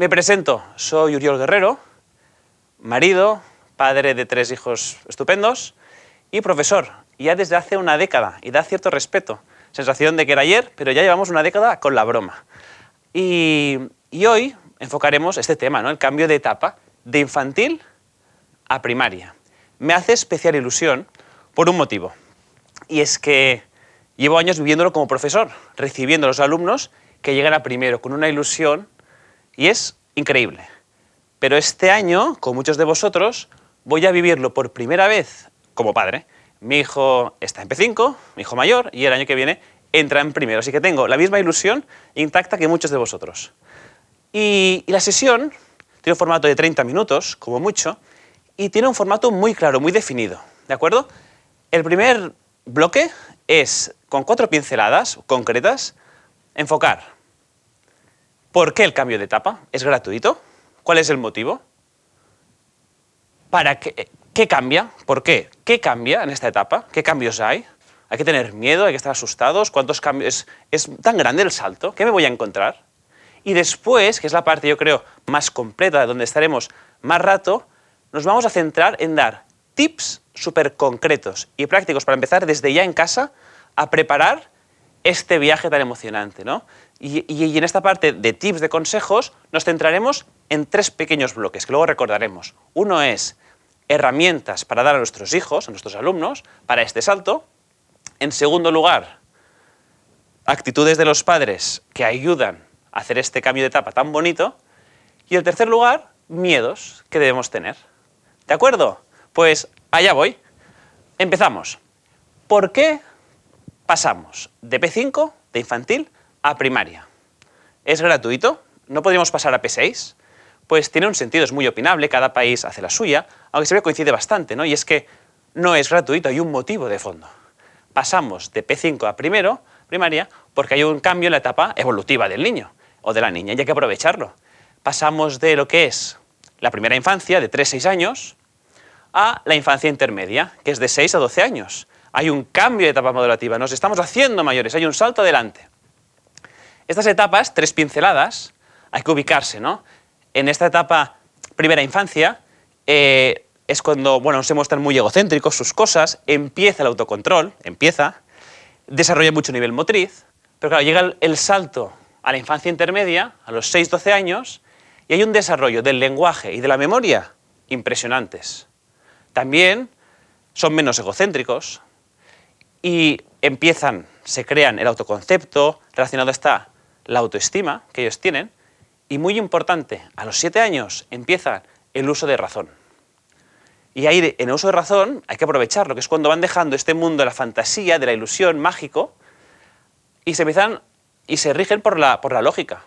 Me presento, soy Uriol Guerrero, marido, padre de tres hijos estupendos y profesor, ya desde hace una década, y da cierto respeto. Sensación de que era ayer, pero ya llevamos una década con la broma. Y, hoy enfocaremos este tema, ¿no? el cambio de etapa de infantil a primaria. Me hace especial ilusión por un motivo, y es que llevo años viviéndolo como profesor, recibiendo a los alumnos que llegan a primero con una ilusión y es increíble. Pero este año, con muchos de vosotros, voy a vivirlo por primera vez como padre. Mi hijo está en P5, mi hijo mayor, y el año que viene entra en primero. Así que tengo la misma ilusión intacta que muchos de vosotros. Y, la sesión tiene un formato de 30 minutos, como mucho, y tiene un formato muy claro, muy definido. ¿De acuerdo? El primer bloque es, con cuatro pinceladas concretas, enfocar. ¿Por qué el cambio de etapa? ¿Es gratuito? ¿Cuál es el motivo? ¿Para qué, qué cambia? ¿Por qué? ¿Qué cambia en esta etapa? ¿Qué cambios hay? ¿Hay que tener miedo? ¿Hay que estar asustados? ¿Cuántos cambios? ¿Es, ¿Es tan grande el salto? ¿Qué me voy a encontrar? Y después, que es la parte yo creo más completa, donde estaremos más rato, nos vamos a centrar en dar tips súper concretos y prácticos para empezar desde ya en casa a preparar este viaje tan emocionante. ¿no? Y, en esta parte de tips, de consejos, nos centraremos en tres pequeños bloques que luego recordaremos. Uno es herramientas para dar a nuestros hijos, a nuestros alumnos, para este salto. En segundo lugar, actitudes de los padres que ayudan a hacer este cambio de etapa tan bonito. Y en tercer lugar, miedos que debemos tener. ¿De acuerdo? Pues allá voy. Empezamos. ¿Por qué pasamos de P5, de infantil, a primaria? ¿Es gratuito? ¿No podríamos pasar a P6? Pues tiene un sentido, es muy opinable, cada país hace la suya, aunque se ve coincide bastante, ¿no? Y es que no es gratuito, hay un motivo de fondo. Pasamos de P5 a primero, primaria, porque hay un cambio en la etapa evolutiva del niño o de la niña y hay que aprovecharlo. Pasamos de lo que es la primera infancia, de 3-6 años, a la infancia intermedia, que es de 6 a 12 años. Hay un cambio de etapa modulativa, nos estamos haciendo mayores, hay un salto adelante. Estas etapas, tres pinceladas, hay que ubicarse, ¿no? En esta etapa primera infancia eh, es cuando, bueno, se muestran muy egocéntricos sus cosas, empieza el autocontrol, empieza, desarrolla mucho nivel motriz, pero claro, llega el, el salto a la infancia intermedia, a los 6-12 años, y hay un desarrollo del lenguaje y de la memoria impresionantes. También son menos egocéntricos y empiezan, se crean el autoconcepto, relacionado está la autoestima que ellos tienen, y muy importante, a los 7 años empieza el uso de razón. Y ahí, en el uso de razón, hay que aprovecharlo, que es cuando van dejando este mundo de la fantasía, de la ilusión, mágico, y se empiezan y se rigen por la, por la lógica.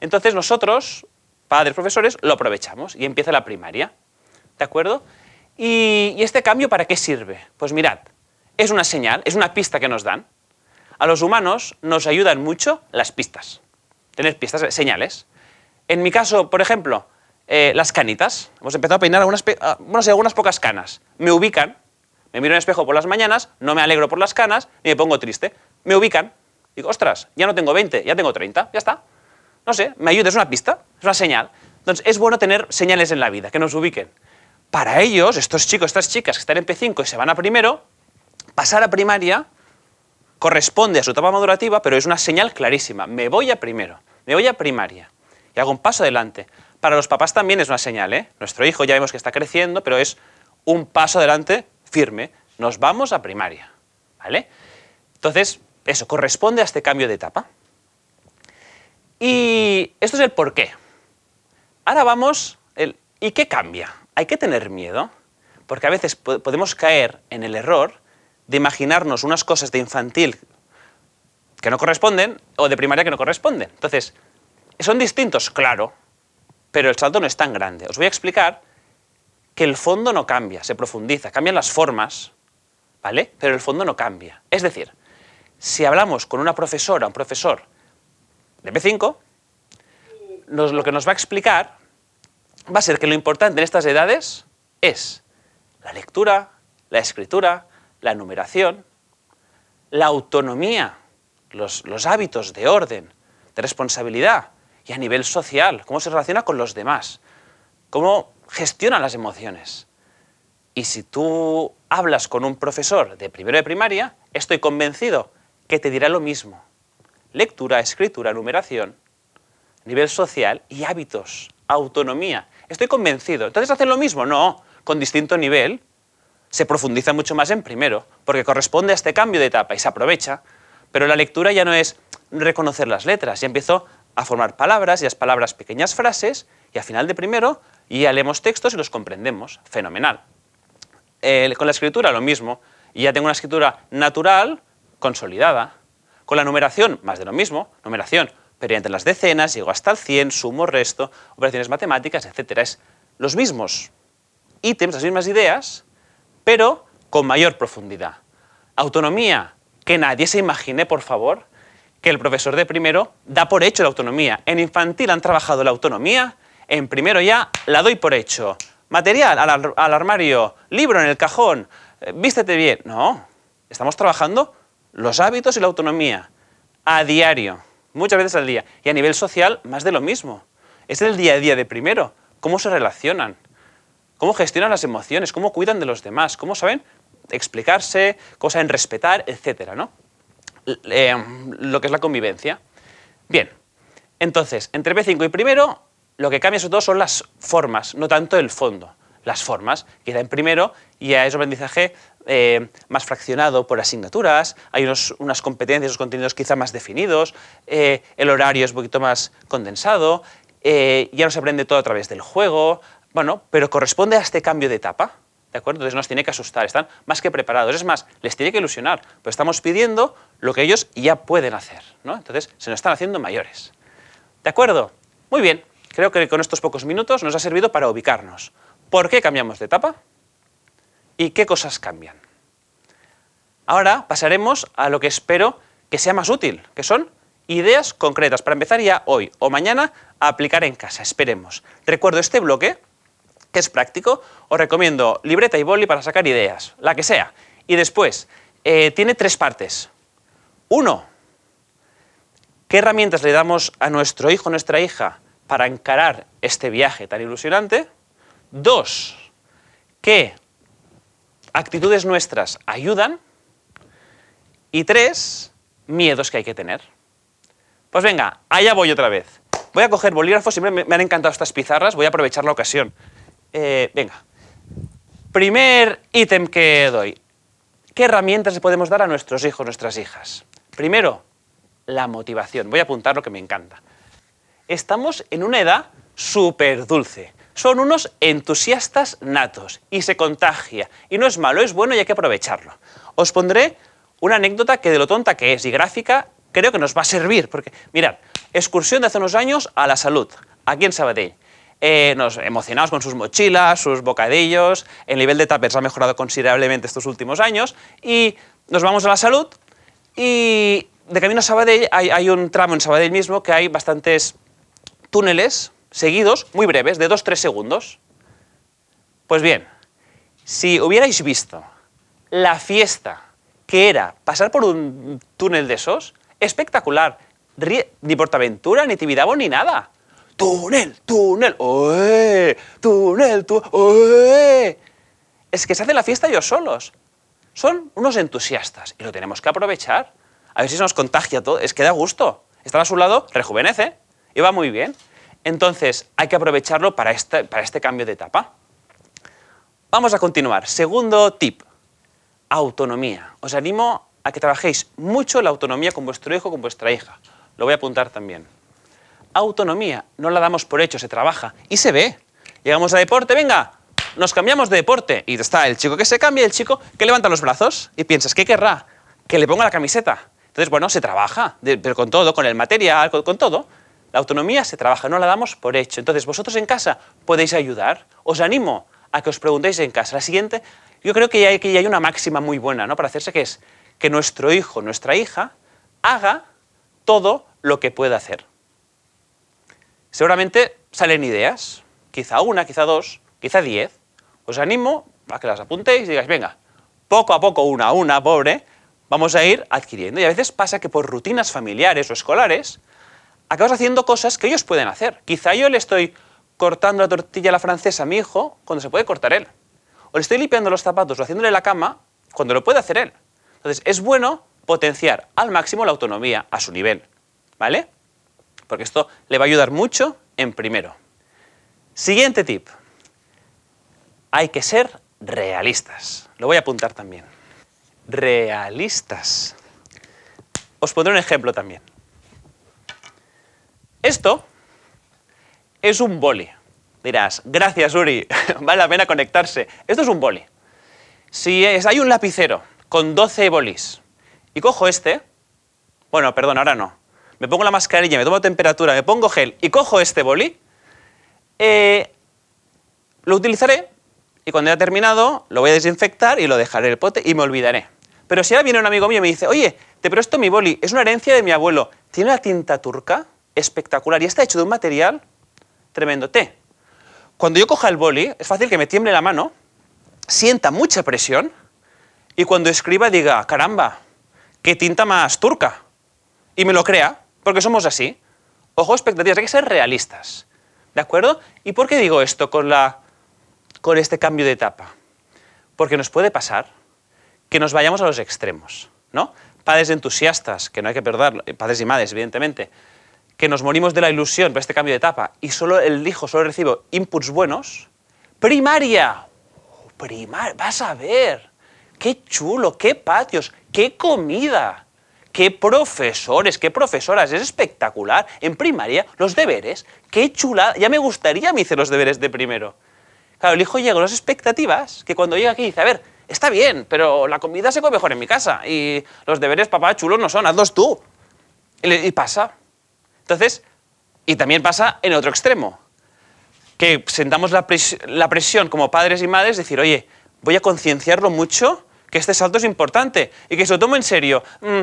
Entonces nosotros, padres, profesores, lo aprovechamos y empieza la primaria. ¿De acuerdo? Y, este cambio para qué sirve? Pues mirad, es una señal, es una pista que nos dan. A los humanos nos ayudan mucho las pistas. Tener pistas, señales. En mi caso, por ejemplo, eh, las canitas. Hemos empezado a peinar algunas, ah, bueno, algunas pocas canas. Me ubican. Me miro en el espejo por las mañanas, no me alegro por las canas ni me pongo triste. Me ubican. Digo, ostras, ya no tengo 20, ya tengo 30, ya está. No sé, me ayuda, es una pista, es una señal. Entonces, es bueno tener señales en la vida, que nos ubiquen. Para ellos, estos chicos, estas chicas que están en P5 y se van a primero, pasar a primaria corresponde a su etapa madurativa, pero es una señal clarísima. Me voy a primero, me voy a primaria y hago un paso adelante. Para los papás también es una señal, ¿eh? Nuestro hijo ya vemos que está creciendo, pero es un paso adelante firme. Nos vamos a primaria, ¿vale? Entonces, eso, corresponde a este cambio de etapa. Y esto es el por qué. Ahora vamos, el ¿y qué cambia? ¿Hay que tener miedo? Porque a veces podemos caer en el error de imaginarnos unas cosas de infantil que no corresponden o de primaria que no corresponden. Entonces, ¿son distintos? Claro, pero el salto no es tan grande. Os voy a explicar que el fondo no cambia, se profundiza, cambian las formas, ¿vale? Pero el fondo no cambia. Es decir, si hablamos con una profesora, un profesor de P5, lo que nos va a explicar va a ser que lo importante en estas edades es la lectura, la escritura, la numeración, la autonomía, los, los hábitos de orden, de responsabilidad y a nivel social, cómo se relaciona con los demás, cómo gestiona las emociones. Y si tú hablas con un profesor de primero de primaria, estoy convencido que te dirá lo mismo. Lectura, escritura, numeración, nivel social y hábitos, autonomía. Estoy convencido. Entonces hacen lo mismo, no, con distinto nivel. Se profundiza mucho más en primero, porque corresponde a este cambio de etapa y se aprovecha. Pero la lectura ya no es reconocer las letras, ya empiezo a formar palabras y las palabras pequeñas frases y al final de primero ya leemos textos y los comprendemos. Fenomenal. con la escritura lo mismo. Y ya tengo una escritura natural, consolidada. Con la numeración, más de lo mismo. Numeración, pero entre las decenas, llego hasta el 100, sumo, resto, operaciones matemáticas, etc. Es los mismos ítems, las mismas ideas, pero con mayor profundidad. Autonomía, que nadie se imagine, por favor, que el profesor de primero da por hecho la autonomía. En infantil han trabajado la autonomía, en primero ya la doy por hecho. Material al, armario, libro en el cajón, eh, vístete bien. No, estamos trabajando los hábitos y la autonomía a diario, muchas veces al día. Y a nivel social, más de lo mismo. Es el día a día de primero, cómo se relacionan, cómo gestionan las emociones, cómo cuidan de los demás, cómo saben explicarse, cómo saben respetar, etc. ¿no? Eh, lo que es la convivencia. Bien, entonces, entre B5 y primero, lo que cambia sobre todo son las formas, no tanto el fondo. Las formas, queda en primero y es aprendizaje eh, más fraccionado por asignaturas, hay unas competencias, unos contenidos quizá más definidos, eh, el horario es un poquito más condensado, ya no se aprende todo a través del juego, bueno, pero corresponde a este cambio de etapa. ¿De acuerdo? Entonces nos tiene que asustar, están más que preparados. Es más, les tiene que ilusionar, pues estamos pidiendo lo que ellos ya pueden hacer. ¿no? Entonces se nos están haciendo mayores. ¿De acuerdo? Muy bien, creo que con estos pocos minutos nos ha servido para ubicarnos. ¿Por qué cambiamos de etapa? ¿Y qué cosas cambian? Ahora pasaremos a lo que espero que sea más útil, que son ideas concretas para empezar ya hoy o mañana a aplicar en casa. Esperemos. Recuerdo este bloque que es práctico, os recomiendo libreta y boli para sacar ideas, la que sea. Y después, eh, tiene tres partes. Uno, ¿qué herramientas le damos a nuestro hijo nuestra hija para encarar este viaje tan ilusionante? Dos, ¿qué actitudes nuestras ayudan? Y tres, miedos que hay que tener. Pues venga, allá voy otra vez. Voy a coger bolígrafos, siempre me han encantado estas pizarras, voy a aprovechar la ocasión. Eh, venga, primer ítem que doy. ¿Qué herramientas podemos dar a nuestros hijos, nuestras hijas? Primero, la motivación. Voy a apuntar lo que me encanta. Estamos en una edad súper dulce. Son unos entusiastas natos y se contagia. Y no es malo, es bueno y hay que aprovecharlo. Os pondré una anécdota que de lo tonta que es y gráfica creo que nos va a servir. Porque, mirad, excursión de hace unos años a la salud, aquí en Sabadell. Eh, nos emocionamos con sus mochilas, sus bocadillos, el nivel de tapers ha mejorado considerablemente estos últimos años y nos vamos a la salud y de camino a Sabadell hay, un tramo en Sabadell mismo que hay bastantes túneles seguidos, muy breves, de 2-3 segundos. Pues bien, si hubierais visto la fiesta que era pasar por un túnel de esos, espectacular, ni Portaventura, ni Tibidabo, ni nada túnel, túnel, ¡oe! túnel, túnel. Es que se hace la fiesta ellos solos. Son unos entusiastas y lo tenemos que aprovechar. A ver si se nos contagia todo. Es que da gusto. Estar a su lado rejuvenece y va muy bien. Entonces hay que aprovecharlo para este, para este cambio de etapa. Vamos a continuar. Segundo tip. Autonomía. Os animo a que trabajéis mucho la autonomía con vuestro hijo, con vuestra hija. Lo voy a apuntar también autonomía. No la damos por hecho, se trabaja y se ve. Llegamos a deporte, venga, nos cambiamos de deporte. Y está el chico que se cambia y el chico que levanta los brazos y piensas, ¿qué querrá? Que le ponga la camiseta. Entonces, bueno, se trabaja, pero con todo, con el material, con, todo. La autonomía se trabaja, no la damos por hecho. Entonces, vosotros en casa podéis ayudar. Os animo a que os preguntéis en casa. La siguiente, yo creo que ya hay, que ya hay una máxima muy buena ¿no? para hacerse, que es que nuestro hijo, nuestra hija, haga todo lo que pueda hacer. Seguramente salen ideas, quizá una, quizá dos, quizá diez. Os animo a que las apuntéis y digáis, venga, poco a poco, una a una, pobre, vamos a ir adquiriendo. Y a veces pasa que por rutinas familiares o escolares acabas haciendo cosas que ellos pueden hacer. Quizá yo le estoy cortando la tortilla a la francesa a mi hijo cuando se puede cortar él. O le estoy limpiando los zapatos o haciéndole la cama cuando lo puede hacer él. Entonces, es bueno potenciar al máximo la autonomía a su nivel. ¿Vale? Porque esto le va a ayudar mucho en primero. Siguiente tip. Hay que ser realistas. Lo voy a apuntar también. Realistas. Os pondré un ejemplo también. Esto es un boli. Dirás, gracias Uri, vale la pena conectarse. Esto es un boli. Si hay un lapicero con 12 bolis y cojo este, bueno, perdón, ahora no. Me pongo la mascarilla, me tomo temperatura, me pongo gel y cojo este boli, eh, lo utilizaré y cuando haya terminado lo voy a desinfectar y lo dejaré en el pote y me olvidaré. Pero si ahora viene un amigo mío y me dice, oye, te presto mi boli, es una herencia de mi abuelo, tiene la tinta turca, espectacular, y está hecho de un material tremendo. T. Cuando yo coja el boli, es fácil que me tiemble la mano, sienta mucha presión, y cuando escriba diga, caramba, qué tinta más turca. Y me lo crea, porque somos así. Ojo, expectativas, hay que ser realistas. ¿De acuerdo? ¿Y por qué digo esto con, la, con este cambio de etapa? Porque nos puede pasar que nos vayamos a los extremos, ¿no? Padres entusiastas, que no hay que perderlo, padres y madres, evidentemente, que nos morimos de la ilusión por este cambio de etapa y solo el hijo solo recibe inputs buenos. Primaria. Primaria, vas a ver. Qué chulo, qué patios, qué comida, qué profesores, qué profesoras. Es espectacular. En primaria, los deberes, qué chula. Ya me gustaría a mí hacer los deberes de primero. Claro, el hijo llega a las expectativas que cuando llega aquí dice, a ver, está bien, pero la comida se come mejor en mi casa y los deberes, papá, chulos no son, hazlos tú. Y, pasa. Entonces, y también pasa en otro extremo, que sentamos la, presión como padres y madres, decir, oye, voy a concienciarlo mucho, que este salto es importante y que se lo tomo en serio. Mm,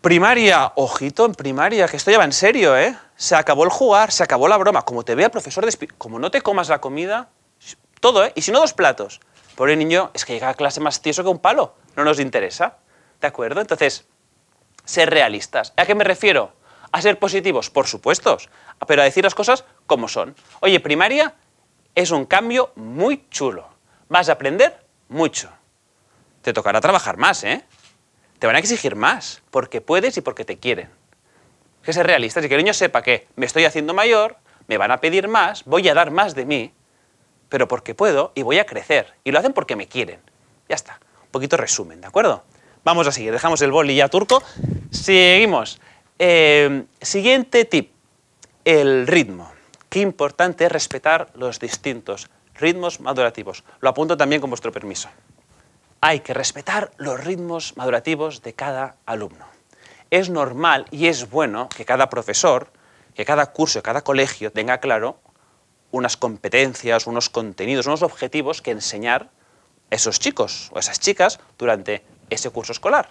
primaria, ojito en primaria, que esto ya va en serio, ¿eh? Se acabó el jugar, se acabó la broma. Como te vea profesor, de como no te comas la comida, todo, ¿eh? Y si no, dos platos. Por el niño es que llega a clase más tieso que un palo. No nos interesa. ¿De acuerdo? Entonces, ser realistas. ¿A qué me refiero? A ser positivos, por supuesto, pero a decir las cosas como son. Oye, primaria es un cambio muy chulo. Vas a aprender mucho. Te tocará trabajar más, ¿eh? Te van a exigir más, porque puedes y porque te quieren. Que ser realistas y que el niño sepa que me estoy haciendo mayor, me van a pedir más, voy a dar más de mí, pero porque puedo y voy a crecer. Y lo hacen porque me quieren. Ya está. Un poquito resumen, ¿de acuerdo? Vamos a seguir. Dejamos el boli ya turco. Seguimos. Eh, siguiente tip. El ritmo. Qué importante es respetar los distintos ritmos madurativos. Lo apunto también con vuestro permiso. Hay que respetar los ritmos madurativos de cada alumno. Es normal y es bueno que cada profesor, que cada curso, cada colegio tenga claro unas competencias, unos contenidos, unos objetivos que enseñar a esos chicos o esas chicas durante ese curso escolar,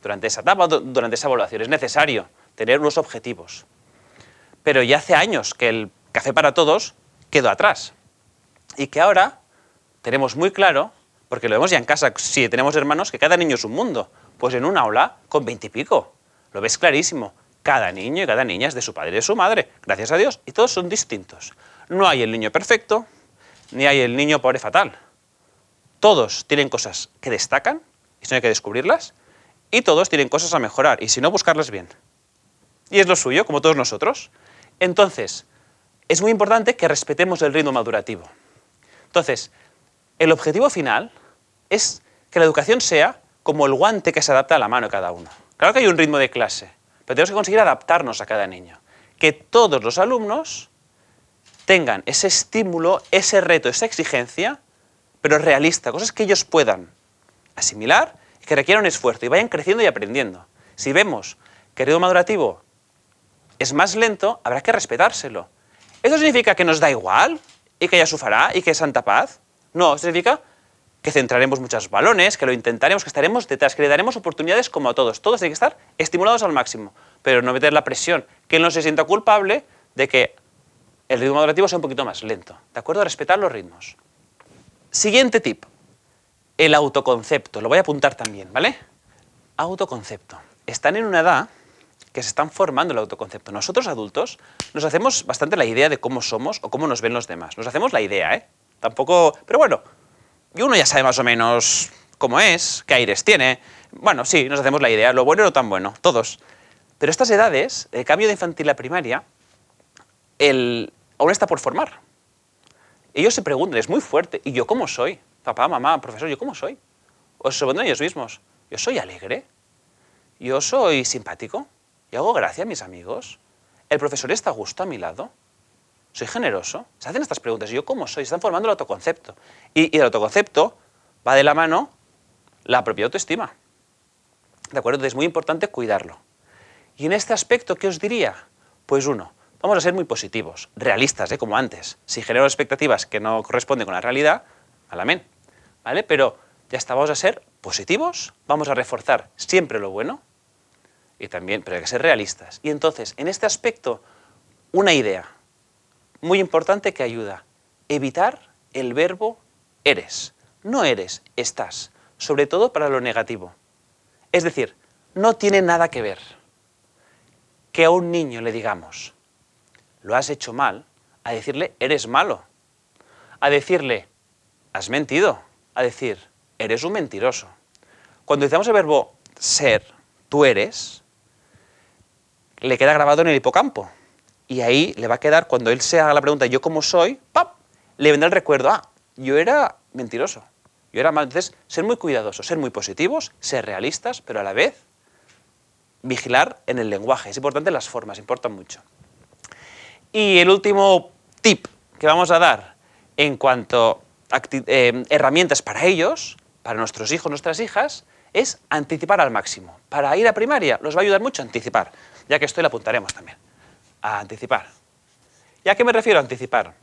durante esa etapa, durante esa evaluación. Es necesario tener unos objetivos. Pero ya hace años que el café para todos quedó atrás y que ahora tenemos muy claro, porque lo vemos ya en casa, si tenemos hermanos, que cada niño es un mundo. Pues en un aula con veintipico, lo ves clarísimo. Cada niño y cada niña es de su padre y de su madre, gracias a Dios, y todos son distintos. No hay el niño perfecto, ni hay el niño pobre fatal. Todos tienen cosas que destacan, y eso hay que descubrirlas, y todos tienen cosas a mejorar, y si no, buscarlas bien. Y es lo suyo, como todos nosotros. Entonces, es muy importante que respetemos el ritmo madurativo. Entonces, el objetivo final es que la educación sea como el guante que se adapta a la mano de cada uno. Claro que hay un ritmo de clase, pero tenemos que conseguir adaptarnos a cada niño. Que todos los alumnos tengan ese estímulo, ese reto, esa exigencia, pero realista, cosas que ellos puedan asimilar y que requieran esfuerzo y vayan creciendo y aprendiendo. Si vemos que el ritmo madurativo es más lento, habrá que respetárselo. ¿Eso significa que nos da igual y que ya sufará y que es santa paz? No, significa que centraremos muchos balones, que lo intentaremos, que estaremos detrás, que le daremos oportunidades como a todos. Todos tienen que estar estimulados al máximo, pero no meter la presión, que él no se sienta culpable de que el ritmo madurativo sea un poquito más lento. ¿De acuerdo? Respetar los ritmos. Siguiente tip. El autoconcepto. Lo voy a apuntar también, ¿vale? Autoconcepto. Están en una edad que se están formando el autoconcepto. Nosotros adultos nos hacemos bastante la idea de cómo somos o cómo nos ven los demás. Nos hacemos la idea, ¿eh? Tampoco... Pero bueno, y uno ya sabe más o menos cómo es, qué aires tiene. Bueno, sí, nos hacemos la idea, lo bueno y lo tan bueno, todos. Pero estas edades, el cambio de infantil a primaria, el, aún está por formar. Ellos se preguntan, es muy fuerte, ¿y yo cómo soy? Papá, mamá, profesor, ¿yo cómo soy? O se preguntan ellos mismos, ¿yo soy alegre? ¿Yo soy simpático? ¿Y hago gracia a mis amigos? ¿El profesor está a gusto a mi lado? ¿Soy generoso? Se hacen estas preguntas. ¿Y yo cómo soy? están formando el autoconcepto. Y, y, el autoconcepto va de la mano la propia autoestima. ¿De acuerdo? Entonces es muy importante cuidarlo. Y en este aspecto, ¿qué os diría? Pues uno, vamos a ser muy positivos, realistas, ¿eh? como antes. Si genero expectativas que no corresponden con la realidad, al amén. ¿Vale? Pero ya está, vamos a ser positivos, vamos a reforzar siempre lo bueno y también, pero hay que ser realistas. Y entonces, en este aspecto, una idea muy importante que ayuda. Evitar el verbo eres. No eres, estás. Sobre todo para lo negativo. Es decir, no tiene nada que ver que a un niño le digamos, lo has hecho mal, a decirle, eres malo. A decirle, has mentido. A decir, eres un mentiroso. Cuando utilizamos el verbo ser, tú eres, le queda grabado en el hipocampo. Y ahí le va a quedar, cuando él se haga la pregunta, ¿yo cómo soy? ¡Pap! Le vendrá el recuerdo, ah, yo era mentiroso. Yo era mal. Entonces, ser muy cuidadosos, ser muy positivos, ser realistas, pero a la vez vigilar en el lenguaje. Es importante las formas, importan mucho. Y el último tip que vamos a dar en cuanto a eh, herramientas para ellos, para nuestros hijos, nuestras hijas, es anticipar al máximo. Para ir a primaria los va a ayudar mucho a anticipar, ya que esto lo apuntaremos también. A anticipar. ¿Y a qué me refiero a anticipar?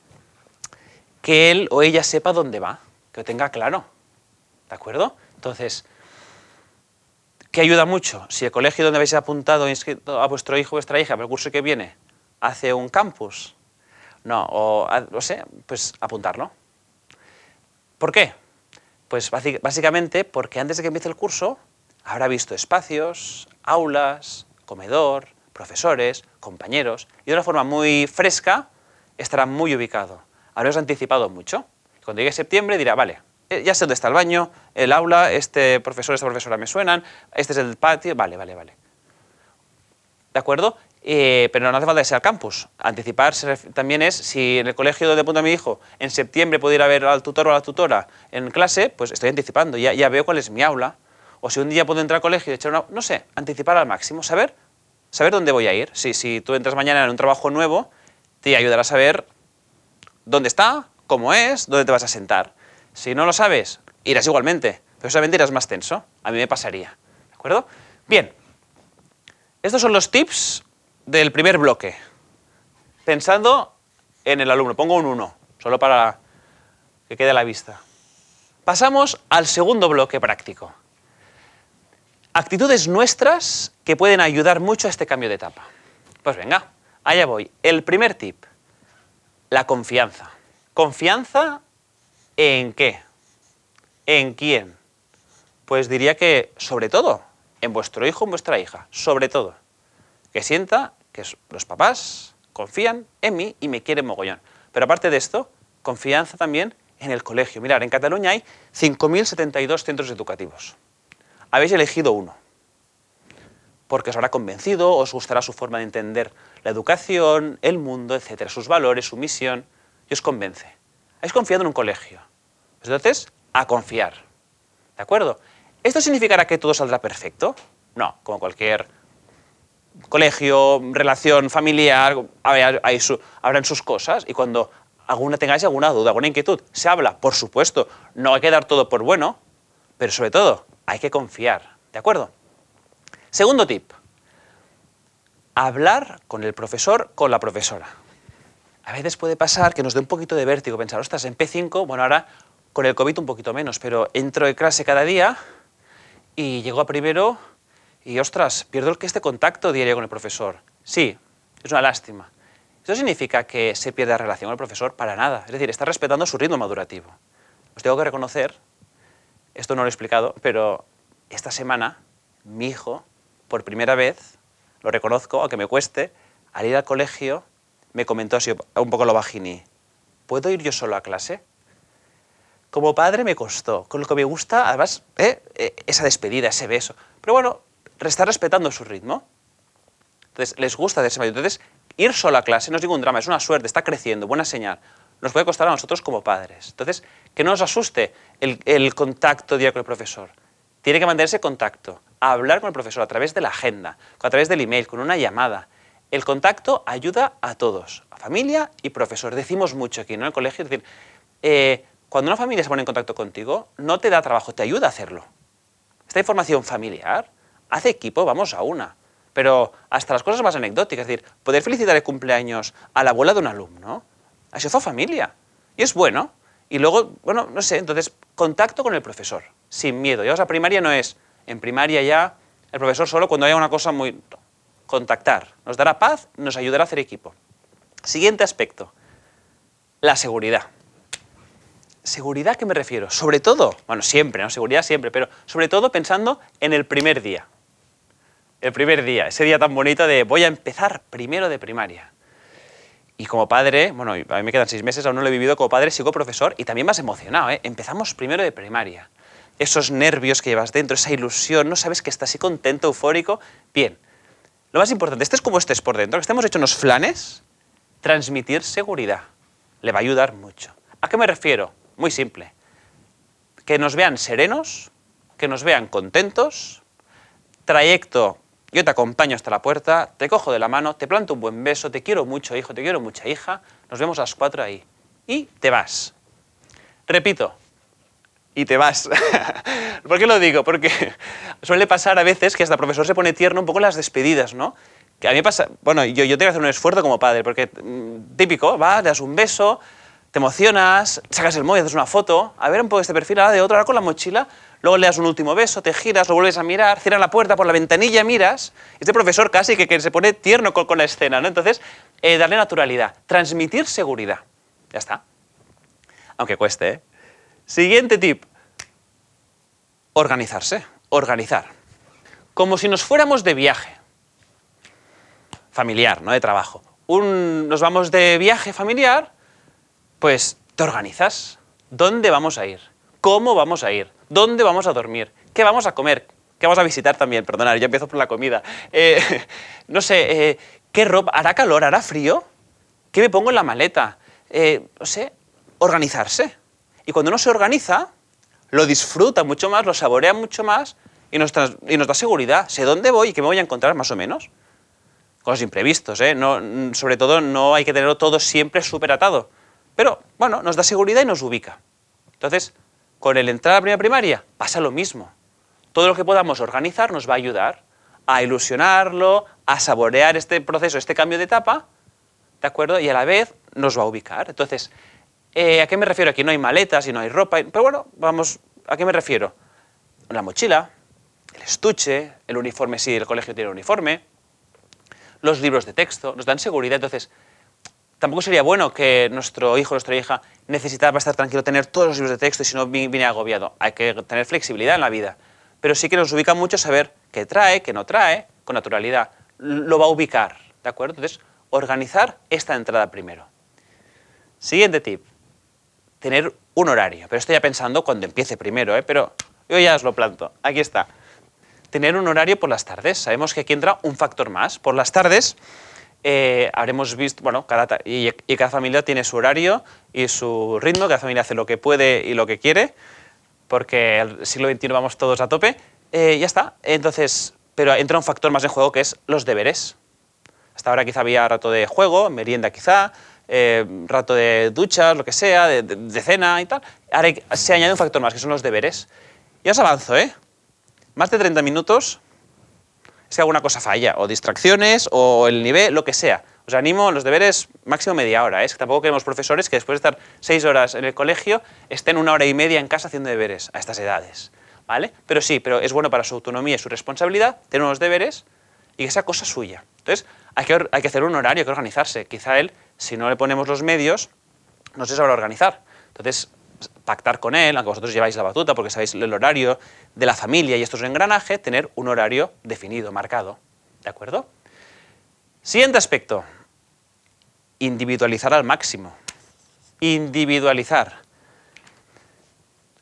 Que él o ella sepa dónde va, que lo tenga claro. ¿De acuerdo? Entonces, ¿qué ayuda mucho? Si el colegio donde habéis apuntado inscrito a vuestro hijo o vuestra hija para el curso que viene hace un campus, no, o no sé, pues apuntarlo. ¿Por qué? Pues básicamente porque antes de que empiece el curso habrá visto espacios, aulas, comedor, profesores, compañeros, y de una forma muy fresca estará muy ubicado. Habréis anticipado mucho. Cuando llegue septiembre dirá, vale, eh, ya sé dónde está el baño, el aula, este profesor, esta profesora me suenan, este es el patio, vale, vale, vale. ¿De acuerdo? Eh, pero no hace falta que sea campus. Anticipar también es, si en el colegio donde apunta mi hijo, en septiembre puedo ir a ver al tutor o a la tutora en clase, pues estoy anticipando, ya, ya veo cuál es mi aula. O si un día puedo entrar al colegio y echar una... No sé, anticipar al máximo, saber, saber dónde voy a ir. Si, si tú entras mañana en un trabajo nuevo, te ayudará a saber dónde está, cómo es, dónde te vas a sentar. Si no lo sabes, irás igualmente, pero solamente irás más tenso. A mí me pasaría. ¿De acuerdo? Bien. Estos son los tips del primer bloque. Pensando en el alumno. Pongo un 1, solo para que quede a la vista. Pasamos al segundo bloque práctico. Actitudes nuestras que pueden ayudar mucho a este cambio de etapa. Pues venga, allá voy. El primer tip, la confianza. Confianza ¿En qué? ¿En quién? Pues diría que sobre todo, en vuestro hijo en vuestra hija, sobre todo. Que sienta que los papás confían en mí y me quieren mogollón. Pero aparte de esto, confianza también en el colegio. Mirad, en Cataluña hay 5.072 centros educativos. Habéis elegido uno. Porque os habrá convencido, os gustará su forma de entender la educación, el mundo, etcétera, sus valores, su misión, y os convence. Habéis confiado en un colegio. Entonces, a confiar. ¿De acuerdo? ¿Esto significará que todo saldrá perfecto? No, como cualquier colegio, relación familiar, habrán sus cosas y cuando alguna tengáis alguna duda, alguna inquietud, se habla, por supuesto, no hay que dar todo por bueno, pero sobre todo hay que confiar, ¿de acuerdo? Segundo tip, hablar con el profesor, con la profesora. A veces puede pasar que nos dé un poquito de vértigo pensar, ostras, en P5, bueno, ahora con el COVID un poquito menos, pero entro de clase cada día y llego a primero y, ostras, pierdo este contacto diario con el profesor. Sí, es una lástima. ¿Eso significa que se pierde la relación con el profesor? Para nada. Es decir, está respetando su ritmo madurativo. Os tengo que reconocer, esto no lo he explicado, pero esta semana mi hijo, por primera vez, lo reconozco, aunque me cueste, al ir al colegio me comentó así un poco lo bajini, ¿puedo ir yo solo a clase? Como padre me costó, con lo que me gusta, además, ¿eh? Eh, esa despedida, ese beso. Pero bueno, está respetando su ritmo. Entonces, les gusta de ese medio. Entonces, ir solo a clase no es ningún drama, es una suerte, está creciendo, buena señal. Nos puede costar a nosotros como padres. Entonces, que no nos asuste el, contacto diario con el profesor. Tiene que mantenerse contacto, hablar con el profesor a través de la agenda, a través del email, con una llamada. El contacto ayuda a todos, a familia y profesor. Decimos mucho aquí, ¿no? En el colegio, es decir, eh, cuando una familia se pone en contacto contigo, no te da trabajo, te ayuda a hacerlo. Esta información familiar hace equipo, vamos a una. Pero hasta las cosas más anecdóticas, es decir, poder felicitar el cumpleaños a la abuela de un alumno, eso fue familia. Y es bueno. Y luego, bueno, no sé, entonces, contacto con el profesor, sin miedo. Y a primaria no es, en primaria ya, el profesor solo cuando haya una cosa muy... Contactar. Nos dará paz, nos ayudará a hacer equipo. Siguiente aspecto, la seguridad. ¿Seguridad a qué me refiero? Sobre todo, bueno, siempre, ¿no? Seguridad siempre, pero sobre todo pensando en el primer día. El primer día, ese día tan bonito de voy a empezar primero de primaria. Y como padre, bueno, a mí me quedan seis meses, aún no lo he vivido como padre, sigo profesor y también más emocionado, ¿eh? Empezamos primero de primaria. Esos nervios que llevas dentro, esa ilusión, no sabes que estás así contento, eufórico. Bien, lo más importante, estés como estés por dentro, que estemos hechos unos flanes, transmitir seguridad. Le va a ayudar mucho. ¿A qué me refiero? Muy simple. Que nos vean serenos, que nos vean contentos, trayecto, yo te acompaño hasta la puerta, te cojo de la mano, te planto un buen beso, te quiero mucho hijo, te quiero mucha hija, nos vemos a las cuatro ahí. Y te vas. Repito, y te vas. ¿Por qué lo digo? Porque suele pasar a veces que hasta el profesor se pone tierno un poco en las despedidas, ¿no? Que a mí pasa, bueno, yo, tengo que hacer un esfuerzo como padre, porque mm, típico, vas, le das un beso, te emocionas, sacas el móvil, haces una foto, a ver un poco este perfil, ahora de otro, ahora con la mochila, luego le das un último beso, te giras, lo vuelves a mirar, cierras la puerta por la ventanilla, miras, este profesor casi que, se pone tierno con, con, la escena, ¿no? Entonces, eh, darle naturalidad, transmitir seguridad, ya está. Aunque cueste, ¿eh? Siguiente tip, organizarse, organizar. Como si nos fuéramos de viaje, familiar, no de trabajo. Un, nos vamos de viaje familiar, pues te organizas. ¿Dónde vamos a ir? ¿Cómo vamos a ir? ¿Dónde vamos a dormir? ¿Qué vamos a comer? ¿Qué vamos a visitar también? Perdonad, yo empiezo por la comida. Eh, no sé, eh, ¿qué ropa? ¿Hará calor? ¿Hará frío? ¿Qué me pongo en la maleta? Eh, no sé, organizarse. Y cuando uno se organiza, lo disfruta mucho más, lo saborea mucho más y nos, da seguridad. Sé dónde voy y qué me voy a encontrar más o menos. Cosas imprevistos. No, sobre todo no hay que tenerlo todo siempre súper atado. Pero, bueno, nos da seguridad y nos ubica. Entonces, con el entrar a la primera primaria pasa lo mismo. Todo lo que podamos organizar nos va a ayudar a ilusionarlo, a saborear este proceso, este cambio de etapa, ¿de acuerdo? Y a la vez nos va a ubicar. Entonces, eh, ¿a qué me refiero? Aquí no hay maletas y no hay ropa, pero bueno, vamos, ¿a qué me refiero? La mochila, el estuche, el uniforme si el colegio tiene uniforme, los libros de texto, nos dan seguridad, entonces tampoco sería bueno que nuestro hijo nuestra hija necesitara para estar tranquilo tener todos los libros de texto y si no viene agobiado. Hay que tener flexibilidad en la vida. Pero sí que nos ubica mucho saber qué trae, qué no trae, con naturalidad. Lo va a ubicar, ¿de acuerdo? Entonces, organizar esta entrada primero. Siguiente tip. Tener un horario. Pero estoy ya pensando cuando empiece primero, ¿eh? Pero yo ya os lo planto. Aquí está. Tener un horario por las tardes. Sabemos que aquí entra un factor más. Por las tardes eh, habremos visto, bueno, cada, y, cada familia tiene su horario y su ritmo, cada familia hace lo que puede y lo que quiere, porque el siglo XXI vamos todos a tope, eh, ya está. Entonces, pero entra un factor más en juego que es los deberes. Hasta ahora quizá había rato de juego, merienda quizá, eh, rato de duchas, lo que sea, de, de, cena y tal. Ahora se añade un factor más, que son los deberes. Ya os avanzo, ¿eh? Más de 30 minutos si alguna cosa falla, o distracciones, o el nivel, lo que sea. Os animo, los deberes máximo media hora. ¿eh? Es que tampoco queremos profesores que después de estar seis horas en el colegio estén una hora y media en casa haciendo deberes a estas edades. ¿Vale? Pero sí, pero es bueno para su autonomía y su responsabilidad tener unos deberes y que sea cosa suya. Entonces, hay que, hay que hacer un horario, hay que organizarse. Quizá él, si no le ponemos los medios, no se sabrá organizar. Entonces, pactar con él, aunque vosotros lleváis la batuta porque sabéis el horario de la familia y esto es un engranaje, tener un horario definido, marcado. ¿De acuerdo? Siguiente aspecto. Individualizar al máximo. Individualizar.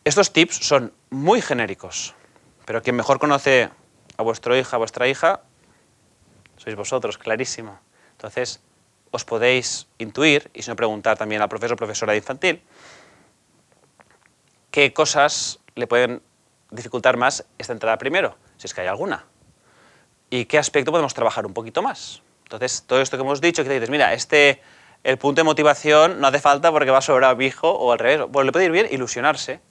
Estos tips son muy genéricos, pero quien mejor conoce a vuestro hija, a vuestra hija, sois vosotros, clarísimo. Entonces, os podéis intuir, y si no preguntar también al profesor o profesora de infantil, qué cosas le pueden dificultar más esta entrada primero, si es que hay alguna. Y qué aspecto podemos trabajar un poquito más. Entonces, todo esto que hemos dicho, que te dices, mira, este, el punto de motivación no hace falta porque va a mi hijo, o al revés, pues le puede ir bien ilusionarse,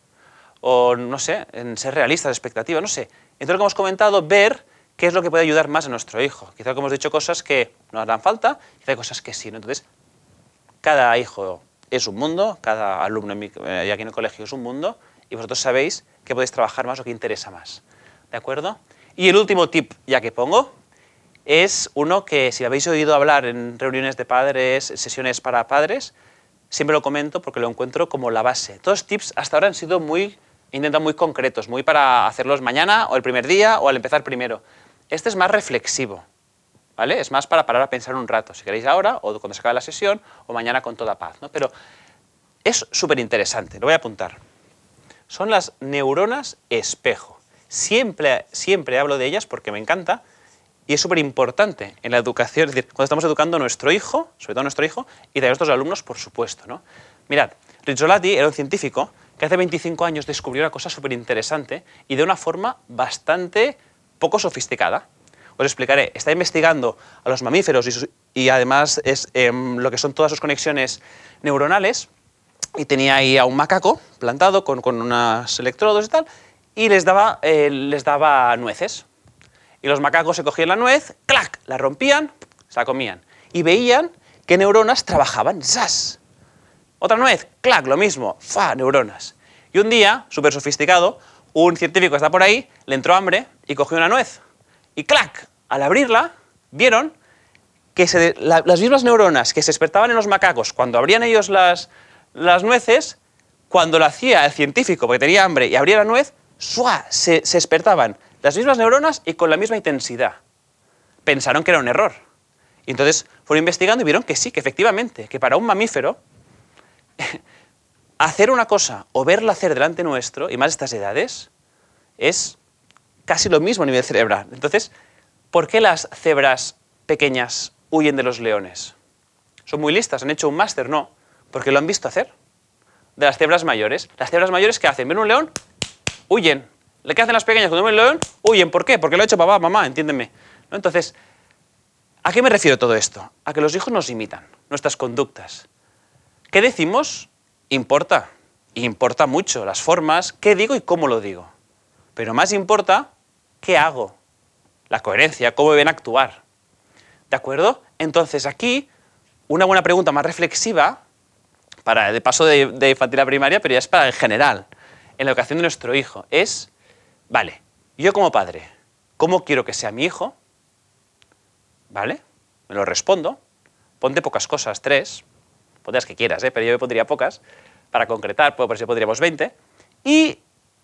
o no sé, en ser realista de expectativa, no sé. Entonces, lo que hemos comentado, ver qué es lo que puede ayudar más a nuestro hijo. Quizá que hemos dicho cosas que no harán falta, quizá hay cosas que sí. Entonces, cada hijo es un mundo, cada alumno eh, aquí en el colegio es un mundo, y vosotros sabéis que podéis trabajar más o qué interesa más. ¿De acuerdo? Y el último tip, ya que pongo, es uno que si habéis oído hablar en reuniones de padres, sesiones para padres, siempre lo comento porque lo encuentro como la base. Todos los tips hasta ahora han sido muy, intentan muy concretos, muy para hacerlos mañana o el primer día o al empezar primero. Este es más reflexivo, ¿vale? Es más para parar a pensar un rato, si queréis ahora o cuando se acabe la sesión o mañana con toda paz, ¿no? Pero es súper interesante, lo voy a apuntar. Son las neuronas espejo. Siempre, siempre hablo de ellas porque me encanta y es súper importante en la educación, es decir, cuando estamos educando a nuestro hijo, sobre todo a nuestro hijo, y de nuestros alumnos, por supuesto. ¿no? Mirad, Rizzolatti era un científico que hace 25 años descubrió una cosa súper interesante y de una forma bastante poco sofisticada. Os explicaré. Está investigando a los mamíferos y, además es em, lo que son todas sus conexiones neuronales y tenía ahí a un macaco plantado con, con unos electrodos y tal y les daba, eh, les daba nueces. Y los macacos se cogían la nuez, ¡clac! La rompían, se la comían. Y veían que neuronas trabajaban, ¡zas! Otra nuez, ¡clac! Lo mismo, ¡fa! Neuronas. Y un día, súper sofisticado, un científico está por ahí, le entró hambre y cogió una nuez. Y ¡clac! Al abrirla, vieron que las mismas neuronas que se despertaban en los macacos cuando abrían ellos las, las nueces, cuando lo hacía el científico porque tenía hambre y abría la nuez, ¡suá! Se, se despertaban las mismas neuronas y con la misma intensidad. Pensaron que era un error. Y entonces fueron investigando y vieron que sí, que efectivamente, que para un mamífero hacer una cosa o verla hacer delante nuestro, y más estas edades, es casi lo mismo a nivel cerebral. Entonces, ¿por qué las cebras pequeñas huyen de los leones? Son muy listas, han hecho un máster, no, porque lo han visto hacer. De las cebras mayores. Las cebras mayores, ¿qué hacen? Ven un león, huyen. ¿Qué hacen las pequeñas cuando ven un león? Huyen. ¿Por qué? Porque lo ha hecho papá, mamá, entiéndeme. Entonces, ¿a qué me refiero todo esto? A que los hijos nos imitan, nuestras conductas. ¿Qué decimos? Importa. Importa mucho las formas, qué digo y cómo lo digo. Pero más importa qué hago. La coherencia, cómo me ven actuar. ¿De acuerdo? Entonces aquí, una buena pregunta más reflexiva, para, de paso de, infantil a primaria, pero ya es para el general, en la educación de nuestro hijo, es Vale, yo como padre, ¿cómo quiero que sea mi hijo? ¿Vale? Me lo respondo. Ponte pocas cosas, tres. Ponte las que quieras, ¿eh? pero yo me pondría pocas para concretar, por eso podríamos 20. Y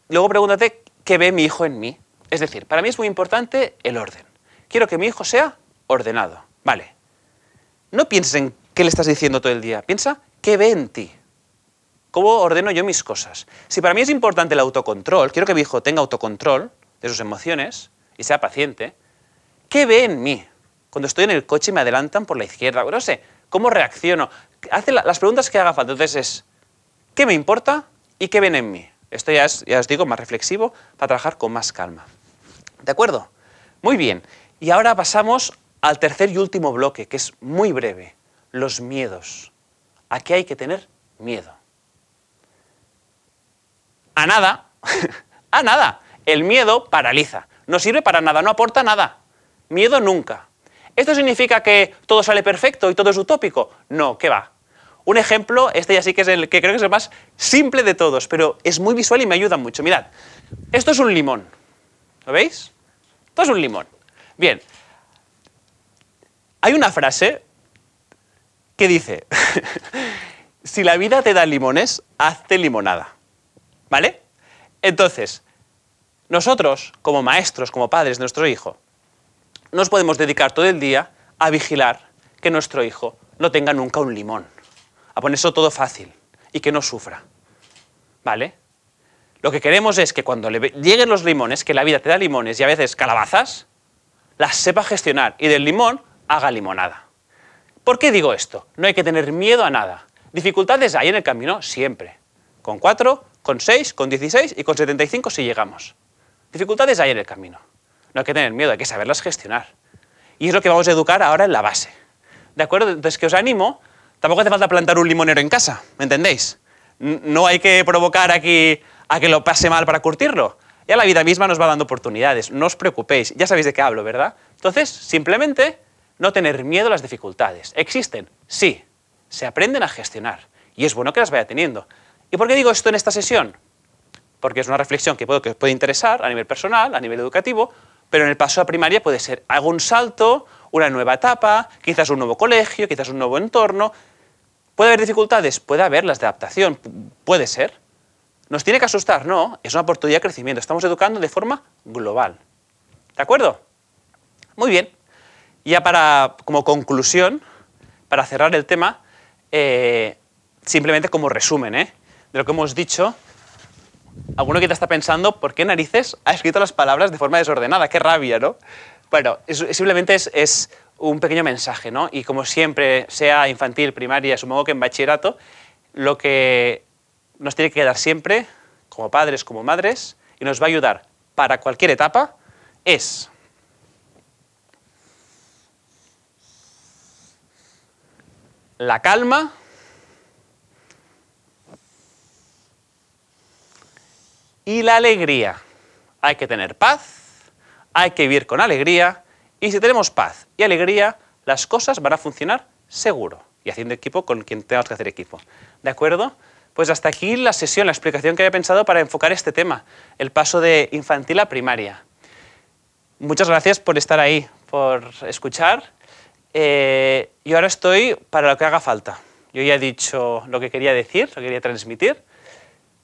luego pregúntate qué ve mi hijo en mí. Es decir, para mí es muy importante el orden. Quiero que mi hijo sea ordenado. Vale. No pienses en qué le estás diciendo todo el día. Piensa qué ve en ti. ¿Cómo ordeno yo mis cosas? Si para mí es importante el autocontrol, quiero que mi hijo tenga autocontrol de sus emociones y sea paciente, ¿qué ve en mí? Cuando estoy en el coche y me adelantan por la izquierda, no sé, ¿cómo reacciono? Hace las preguntas que haga falta. Entonces es, ¿qué me importa y qué ven en mí? Esto ya es, ya os digo, más reflexivo para trabajar con más calma. ¿De acuerdo? Muy bien. Y ahora pasamos al tercer y último bloque, que es muy breve, los miedos. ¿A qué hay que tener miedo? a nada, a nada. El miedo paraliza, no sirve para nada, no aporta nada. Miedo nunca. ¿Esto significa que todo sale perfecto y todo es utópico? No, ¿qué va? Un ejemplo, este ya sí que es el que creo que es el más simple de todos, pero es muy visual y me ayuda mucho. Mirad, esto es un limón. ¿Lo veis? Esto es un limón. Bien. Hay una frase que dice, si la vida te da limones, hazte limonada. ¿Vale? Entonces, nosotros, como maestros, como padres de nuestro hijo, nos podemos dedicar todo el día a vigilar que nuestro hijo no tenga nunca un limón, a ponerse todo fácil y que no sufra. ¿Vale? Lo que queremos es que cuando le lleguen los limones, que la vida te da limones y a veces calabazas, las sepa gestionar y del limón haga limonada. ¿Por qué digo esto? No hay que tener miedo a nada. Dificultades hay en el camino siempre. Con 4, con 6, con 16 y con 75 si llegamos. Dificultades hay en el camino. No hay que tener miedo, hay que saberlas gestionar. Y es lo que vamos a educar ahora en la base. ¿De acuerdo? Entonces que os animo, tampoco hace falta plantar un limonero en casa, ¿me entendéis? No hay que provocar aquí a que lo pase mal para curtirlo. Ya la vida misma nos va dando oportunidades, no os preocupéis, ya sabéis de qué hablo, ¿verdad? Entonces, simplemente no tener miedo a las dificultades. ¿Existen? Sí. Se aprenden a gestionar. Y es bueno que las vaya teniendo. ¿Y por qué digo esto en esta sesión? Porque es una reflexión que, puedo, que os puede interesar a nivel personal, a nivel educativo, pero en el paso a primaria puede ser, un salto, una nueva etapa, quizás un nuevo colegio, quizás un nuevo entorno. ¿Puede haber dificultades? Puede haberlas de adaptación, puede ser. ¿Nos tiene que asustar? No, es una oportunidad de crecimiento. Estamos educando de forma global. ¿De acuerdo? Muy bien. Ya para, como conclusión, para cerrar el tema, eh, simplemente como resumen ¿eh? de lo que hemos dicho, alguno que está pensando, ¿por qué narices ha escrito las palabras de forma desordenada? ¡Qué rabia, ¿no? Bueno, simplemente es, es, un pequeño mensaje, ¿no? Y como siempre, sea infantil, primaria, supongo que en bachillerato, lo que nos tiene que quedar siempre, como padres, como madres, y nos va a ayudar para cualquier etapa, es la calma, y la alegría. Hay que tener paz, hay que vivir con alegría, y si tenemos paz y alegría, las cosas van a funcionar seguro, y haciendo equipo con quien tengas que hacer equipo. ¿De acuerdo? Pues hasta aquí la sesión, la explicación que había pensado para enfocar este tema, el paso de infantil a primaria. Muchas gracias por estar ahí, por escuchar. Eh, y ahora estoy para lo que haga falta. Yo ya he dicho lo que quería decir, lo que quería transmitir.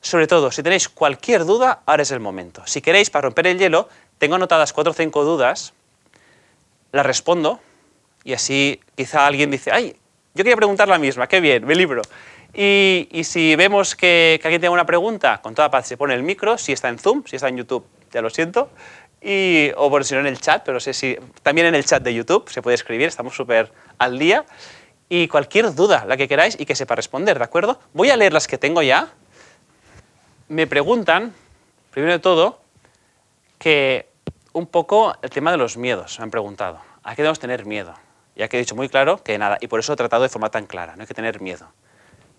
Sobre todo, si tenéis cualquier duda, ahora es el momento. Si queréis, para romper el hielo, tengo anotadas cuatro o cinco dudas, las respondo, y así quizá alguien dice, ay, yo quería preguntar la misma, qué bien, me libro. Y, si vemos que, alguien tiene una pregunta, con toda paz se pone el micro, si está en Zoom, si está en YouTube, ya lo siento, y, o por si no en el chat, pero sé si también en el chat de YouTube se puede escribir, estamos súper al día. Y cualquier duda, la que queráis y que sepa responder, ¿de acuerdo? Voy a leer las que tengo ya. Me preguntan, primero de todo, que un poco el tema de los miedos, me han preguntado. ¿A qué debemos tener miedo? Ya que he dicho muy claro que nada, y por eso he tratado de forma tan clara, no hay que tener miedo.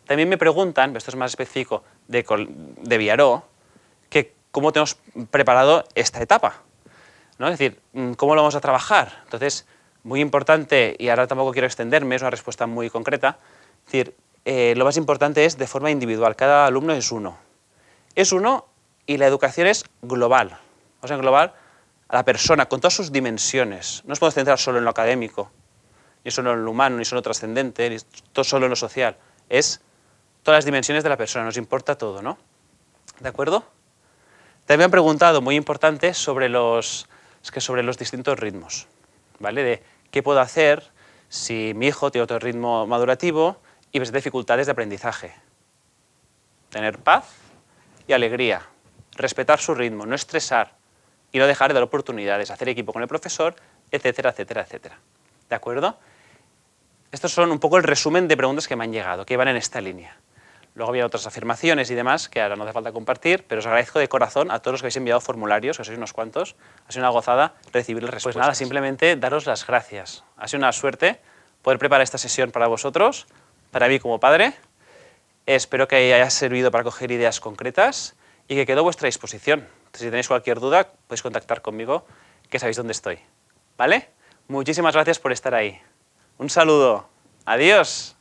También me preguntan, esto es más específico de, de Viaró, que cómo tenemos preparado esta etapa. ¿no? Es decir, mm, ¿cómo lo vamos a trabajar? Entonces, muy importante, y ahora tampoco quiero extenderme, es una respuesta muy concreta, decir, eh, lo más importante es de forma individual, cada alumno es uno. Es uno y la educación es global. Vamos a englobar a la persona con todas sus dimensiones. No nos podemos centrar solo en lo académico, ni solo en lo humano, ni solo trascendente, ni solo en lo social. Es todas las dimensiones de la persona, nos importa todo, ¿no? ¿De acuerdo? También me han preguntado, muy importante, sobre los, es que sobre los distintos ritmos, ¿vale? De qué puedo hacer si mi hijo tiene otro ritmo madurativo y presenta dificultades de aprendizaje. Tener paz y alegría, respetar su ritmo, no estresar y no dejar de dar oportunidades, hacer equipo con el profesor, etcétera, etcétera, etcétera. ¿De acuerdo? Estos son un poco el resumen de preguntas que me han llegado, que van en esta línea. Luego había otras afirmaciones y demás que ahora no hace falta compartir, pero os agradezco de corazón a todos los que habéis enviado formularios, que sois unos cuantos. Ha sido una gozada recibir las respuestas. Pues nada, simplemente daros las gracias. Ha sido una suerte poder preparar esta sesión para vosotros, para mí como padre. Espero que haya servido para coger ideas concretas y que quedo a vuestra disposición. Si tenéis cualquier duda, podéis contactar conmigo, que sabéis dónde estoy. ¿Vale? Muchísimas gracias por estar ahí. Un saludo. Adiós.